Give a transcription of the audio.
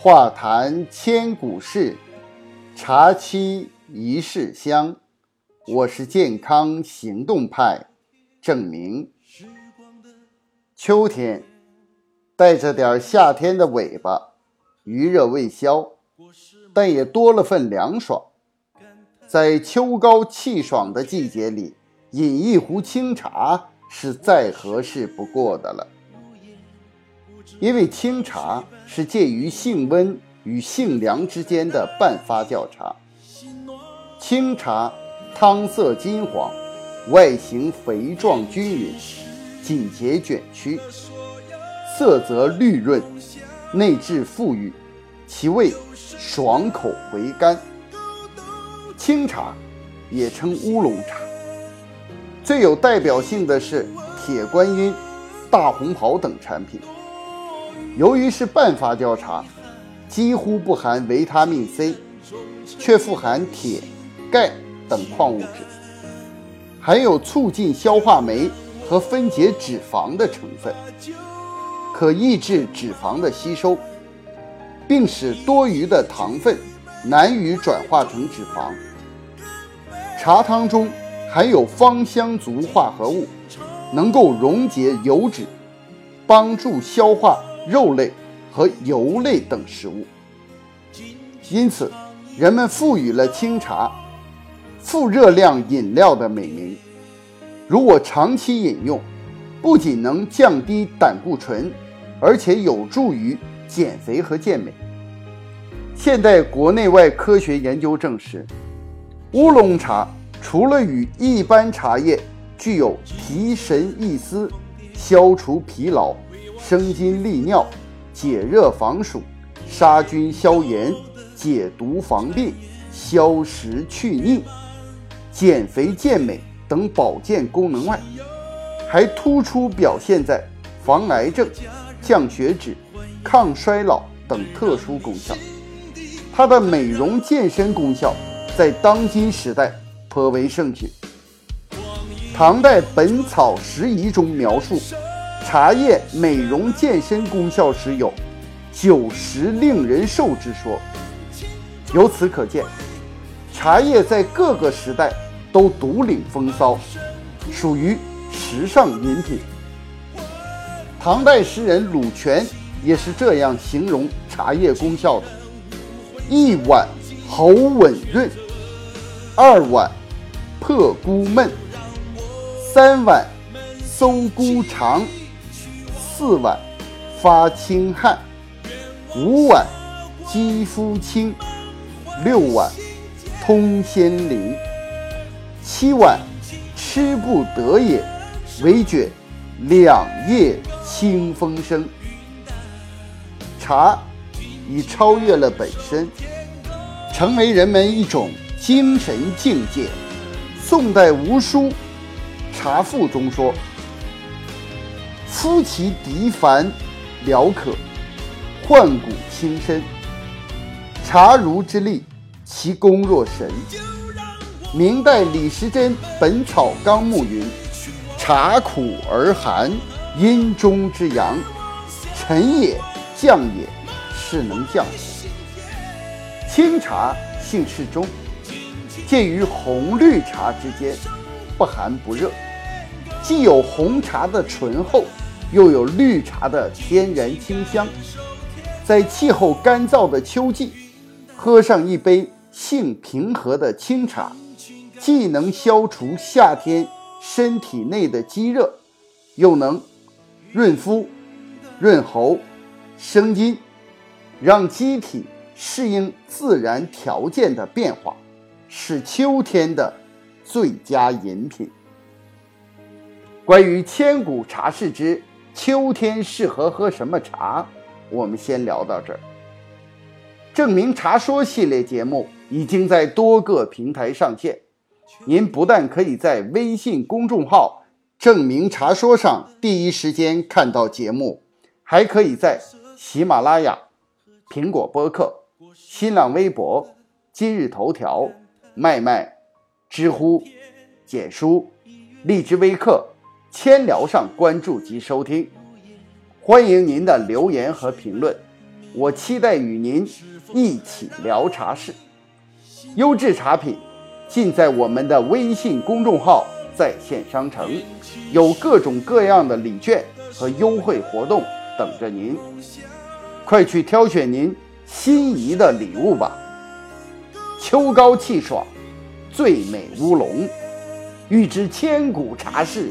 话谈千古事，茶沏一世香。我是健康行动派郑明。秋天带着点夏天的尾巴，余热未消，但也多了份凉爽。在秋高气爽的季节里，饮一壶清茶是再合适不过的了。因为清茶是介于性温与性凉之间的半发酵茶，清茶汤色金黄，外形肥壮均匀，紧结卷曲，色泽绿润，内质馥郁，其味爽口回甘。清茶也称乌龙茶，最有代表性的是铁观音、大红袍等产品。由于是半发酵茶，几乎不含维他命 C，却富含铁、钙等矿物质，含有促进消化酶和分解脂肪的成分，可抑制脂肪的吸收，并使多余的糖分难于转化成脂肪。茶汤中含有芳香族化合物，能够溶解油脂，帮助消化。肉类和油类等食物，因此人们赋予了清茶“富热量饮料”的美名。如果长期饮用，不仅能降低胆固醇，而且有助于减肥和健美。现代国内外科学研究证实，乌龙茶除了与一般茶叶具有提神益思、消除疲劳。生津利尿、解热防暑、杀菌消炎、解毒防病、消食去腻、减肥健美等保健功能外，还突出表现在防癌症、降血脂、抗衰老等特殊功效。它的美容健身功效在当今时代颇为盛行。唐代《本草拾遗》中描述。茶叶美容健身功效时有“久食令人瘦”之说，由此可见，茶叶在各个时代都独领风骚，属于时尚饮品。唐代诗人鲁全也是这样形容茶叶功效的：一碗喉稳润，二碗破孤闷，三碗搜孤肠。四碗发清汗，五碗肌肤清，六碗通仙灵，七碗吃不得也，唯觉两夜清风生。茶已超越了本身，成为人们一种精神境界。宋代吴书《茶赋》中说。夫其涤烦疗可，焕骨清身。茶如之力，其功若神。明代李时珍《本草纲目》云：“茶苦而寒，阴中之阳，沉也，降也，是能降火。”清茶性适中，介于红绿茶之间，不寒不热，既有红茶的醇厚。又有绿茶的天然清香，在气候干燥的秋季，喝上一杯性平和的清茶，既能消除夏天身体内的积热，又能润肤、润喉、生津，让机体适应自然条件的变化，是秋天的最佳饮品。关于千古茶事之。秋天适合喝什么茶？我们先聊到这儿。证明茶说系列节目已经在多个平台上线，您不但可以在微信公众号“证明茶说”上第一时间看到节目，还可以在喜马拉雅、苹果播客、新浪微博、今日头条、麦麦、知乎、简书、荔枝微课。千聊上关注及收听，欢迎您的留言和评论。我期待与您一起聊茶事。优质茶品尽在我们的微信公众号在线商城，有各种各样的礼券和优惠活动等着您，快去挑选您心仪的礼物吧！秋高气爽，最美乌龙。欲知千古茶事，